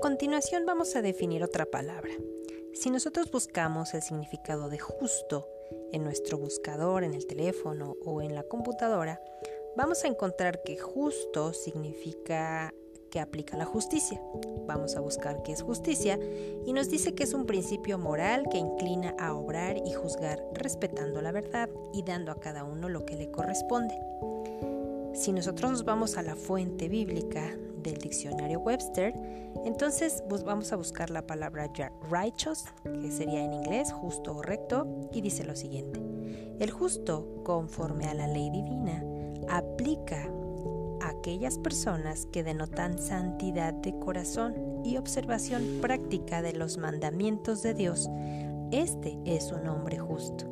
continuación vamos a definir otra palabra. Si nosotros buscamos el significado de justo en nuestro buscador, en el teléfono o en la computadora, vamos a encontrar que justo significa que aplica la justicia. Vamos a buscar qué es justicia y nos dice que es un principio moral que inclina a obrar y juzgar respetando la verdad y dando a cada uno lo que le corresponde. Si nosotros nos vamos a la fuente bíblica del diccionario Webster, entonces vamos a buscar la palabra righteous, que sería en inglés justo o recto, y dice lo siguiente. El justo, conforme a la ley divina, aplica a aquellas personas que denotan santidad de corazón y observación práctica de los mandamientos de Dios. Este es un hombre justo.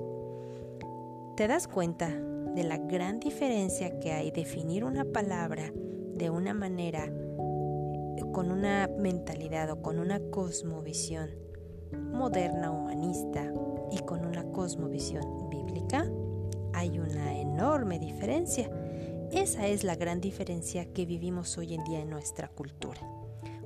¿Te das cuenta de la gran diferencia que hay definir una palabra de una manera, con una mentalidad o con una cosmovisión moderna, humanista y con una cosmovisión bíblica? Hay una enorme diferencia. Esa es la gran diferencia que vivimos hoy en día en nuestra cultura.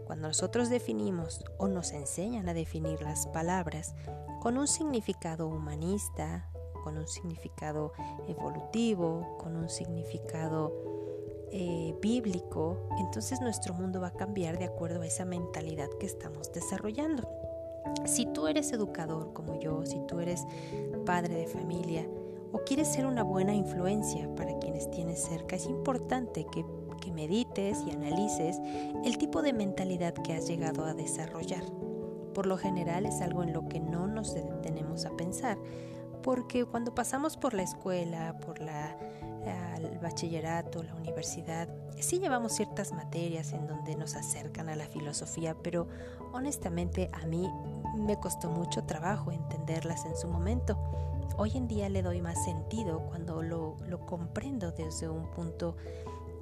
Cuando nosotros definimos o nos enseñan a definir las palabras con un significado humanista, con un significado evolutivo, con un significado eh, bíblico, entonces nuestro mundo va a cambiar de acuerdo a esa mentalidad que estamos desarrollando. Si tú eres educador como yo, si tú eres padre de familia o quieres ser una buena influencia para quienes tienes cerca, es importante que, que medites y analices el tipo de mentalidad que has llegado a desarrollar. Por lo general es algo en lo que no nos detenemos a pensar, porque cuando pasamos por la escuela, por la, el bachillerato, la universidad, sí llevamos ciertas materias en donde nos acercan a la filosofía, pero honestamente a mí me costó mucho trabajo entenderlas en su momento. Hoy en día le doy más sentido cuando lo, lo comprendo desde un punto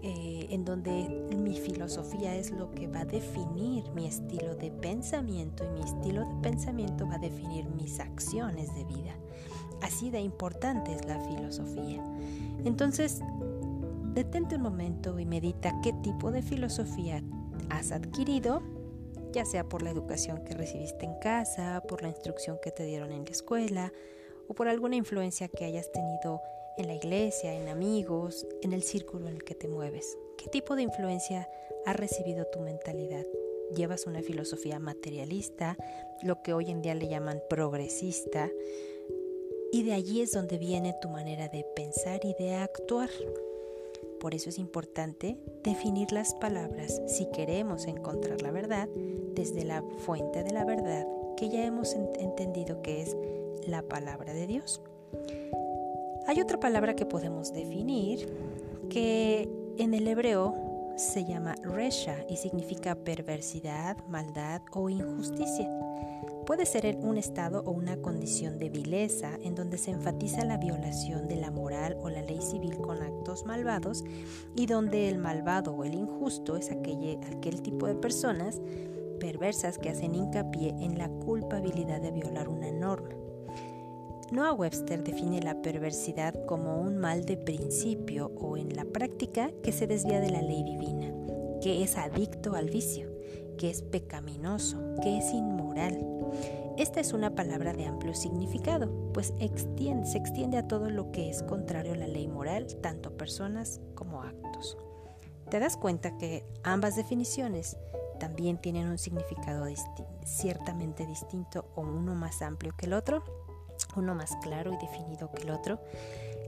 eh, en donde mi filosofía es lo que va a definir mi estilo de pensamiento y mi estilo de pensamiento va a definir mis acciones de vida. Así de importante es la filosofía. Entonces, detente un momento y medita qué tipo de filosofía has adquirido, ya sea por la educación que recibiste en casa, por la instrucción que te dieron en la escuela o por alguna influencia que hayas tenido en la iglesia, en amigos, en el círculo en el que te mueves. ¿Qué tipo de influencia ha recibido tu mentalidad? ¿Llevas una filosofía materialista, lo que hoy en día le llaman progresista? Y de allí es donde viene tu manera de pensar y de actuar. Por eso es importante definir las palabras si queremos encontrar la verdad desde la fuente de la verdad que ya hemos entendido que es la palabra de Dios. Hay otra palabra que podemos definir que en el hebreo se llama resha y significa perversidad, maldad o injusticia. Puede ser un estado o una condición de vileza en donde se enfatiza la violación de la moral o la ley civil con actos malvados y donde el malvado o el injusto es aquel, aquel tipo de personas perversas que hacen hincapié en la culpabilidad de violar una norma. Noah Webster define la perversidad como un mal de principio o en la práctica que se desvía de la ley divina, que es adicto al vicio, que es pecaminoso, que es inmoral. Esta es una palabra de amplio significado, pues se extiende a todo lo que es contrario a la ley moral, tanto personas como actos. ¿Te das cuenta que ambas definiciones también tienen un significado ciertamente distinto o uno más amplio que el otro? Uno más claro y definido que el otro.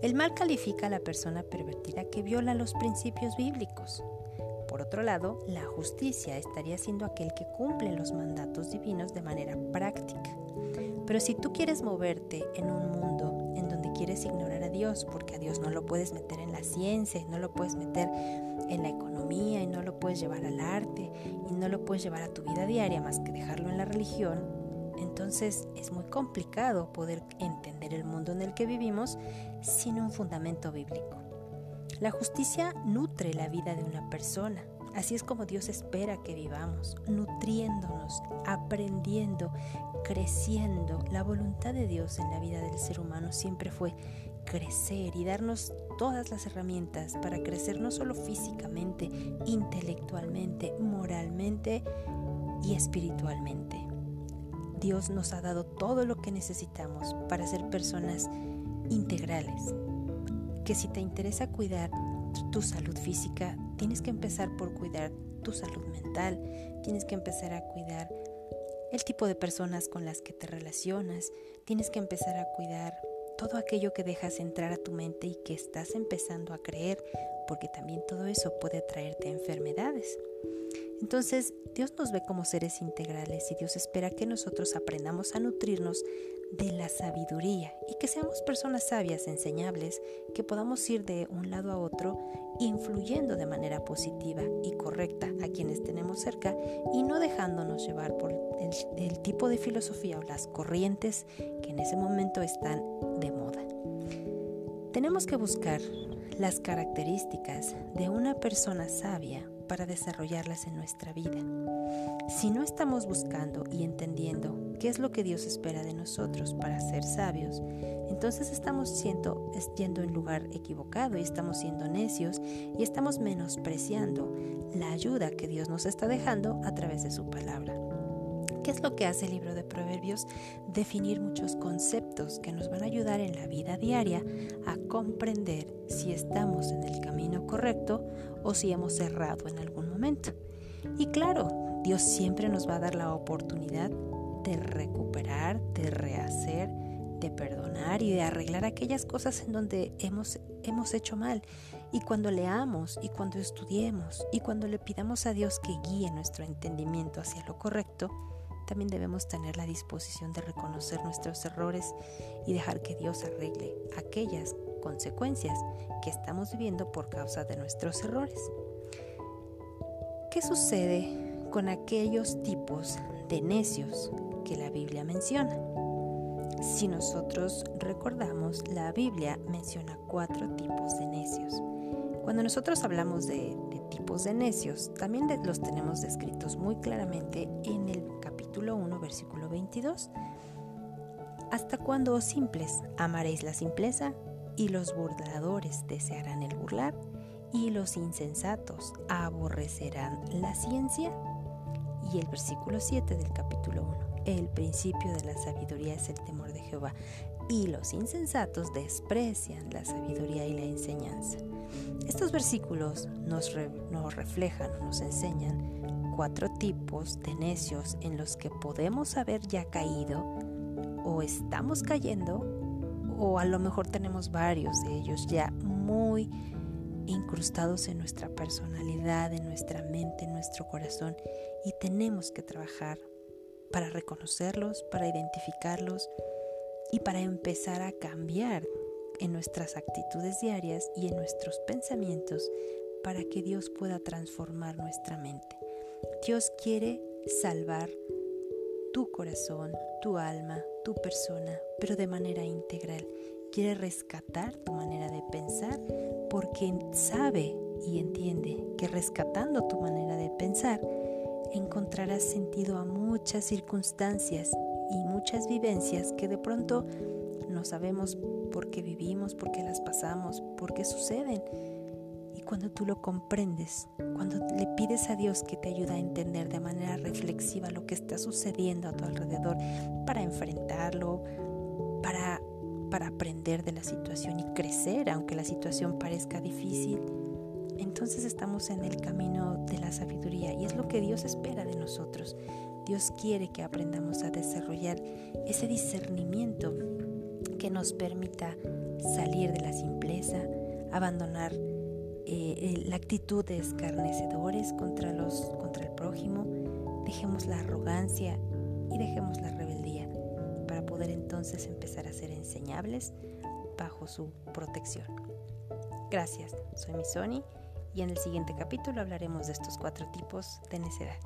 El mal califica a la persona pervertida que viola los principios bíblicos, por otro lado, la justicia estaría siendo aquel que cumple los mandatos divinos de manera práctica. Pero si tú quieres moverte en un mundo en donde quieres ignorar a Dios, porque a Dios no lo puedes meter en la ciencia, no lo puedes meter en la economía, y no lo puedes llevar al arte, y no lo puedes llevar a tu vida diaria más que dejarlo en la religión, entonces es muy complicado poder entender el mundo en el que vivimos sin un fundamento bíblico. La justicia nutre la vida de una persona. Así es como Dios espera que vivamos, nutriéndonos, aprendiendo, creciendo. La voluntad de Dios en la vida del ser humano siempre fue crecer y darnos todas las herramientas para crecer no solo físicamente, intelectualmente, moralmente y espiritualmente. Dios nos ha dado todo lo que necesitamos para ser personas integrales. Que si te interesa cuidar tu salud física, tienes que empezar por cuidar tu salud mental, tienes que empezar a cuidar el tipo de personas con las que te relacionas, tienes que empezar a cuidar todo aquello que dejas entrar a tu mente y que estás empezando a creer, porque también todo eso puede traerte enfermedades. Entonces, Dios nos ve como seres integrales y Dios espera que nosotros aprendamos a nutrirnos de la sabiduría y que seamos personas sabias, enseñables, que podamos ir de un lado a otro influyendo de manera positiva y correcta a quienes tenemos cerca y no dejándonos llevar por el, el tipo de filosofía o las corrientes que en ese momento están de moda. Tenemos que buscar las características de una persona sabia para desarrollarlas en nuestra vida. Si no estamos buscando y entendiendo qué es lo que Dios espera de nosotros para ser sabios, entonces estamos siendo, yendo en lugar equivocado y estamos siendo necios y estamos menospreciando la ayuda que Dios nos está dejando a través de su palabra. ¿Qué es lo que hace el libro de Proverbios? Definir muchos conceptos que nos van a ayudar en la vida diaria a comprender si estamos en el camino correcto o si hemos errado en algún momento. Y claro, Dios siempre nos va a dar la oportunidad de recuperar, de rehacer, de perdonar y de arreglar aquellas cosas en donde hemos, hemos hecho mal. Y cuando leamos y cuando estudiemos y cuando le pidamos a Dios que guíe nuestro entendimiento hacia lo correcto, también debemos tener la disposición de reconocer nuestros errores y dejar que Dios arregle aquellas consecuencias que estamos viviendo por causa de nuestros errores. ¿Qué sucede con aquellos tipos de necios que la Biblia menciona? Si nosotros recordamos, la Biblia menciona cuatro tipos de necios. Cuando nosotros hablamos de, tipos de necios, también los tenemos descritos muy claramente en el capítulo 1, versículo 22. ¿Hasta cuándo, os simples, amaréis la simpleza? Y los burladores desearán el burlar, y los insensatos aborrecerán la ciencia. Y el versículo 7 del capítulo 1. El principio de la sabiduría es el temor de Jehová, y los insensatos desprecian la sabiduría y la enseñanza. Estos versículos nos, nos reflejan, nos enseñan cuatro tipos de necios en los que podemos haber ya caído o estamos cayendo o a lo mejor tenemos varios de ellos ya muy incrustados en nuestra personalidad, en nuestra mente, en nuestro corazón y tenemos que trabajar para reconocerlos, para identificarlos y para empezar a cambiar en nuestras actitudes diarias y en nuestros pensamientos para que Dios pueda transformar nuestra mente. Dios quiere salvar tu corazón, tu alma, tu persona, pero de manera integral. Quiere rescatar tu manera de pensar porque sabe y entiende que rescatando tu manera de pensar encontrarás sentido a muchas circunstancias y muchas vivencias que de pronto no sabemos por qué vivimos, por qué las pasamos, por qué suceden. Y cuando tú lo comprendes, cuando le pides a Dios que te ayude a entender de manera reflexiva lo que está sucediendo a tu alrededor para enfrentarlo, para, para aprender de la situación y crecer, aunque la situación parezca difícil, entonces estamos en el camino de la sabiduría y es lo que Dios espera de nosotros. Dios quiere que aprendamos a desarrollar ese discernimiento que nos permita salir de la simpleza, abandonar eh, la actitud de escarnecedores contra, los, contra el prójimo, dejemos la arrogancia y dejemos la rebeldía para poder entonces empezar a ser enseñables bajo su protección. Gracias, soy Misoni y en el siguiente capítulo hablaremos de estos cuatro tipos de necedad.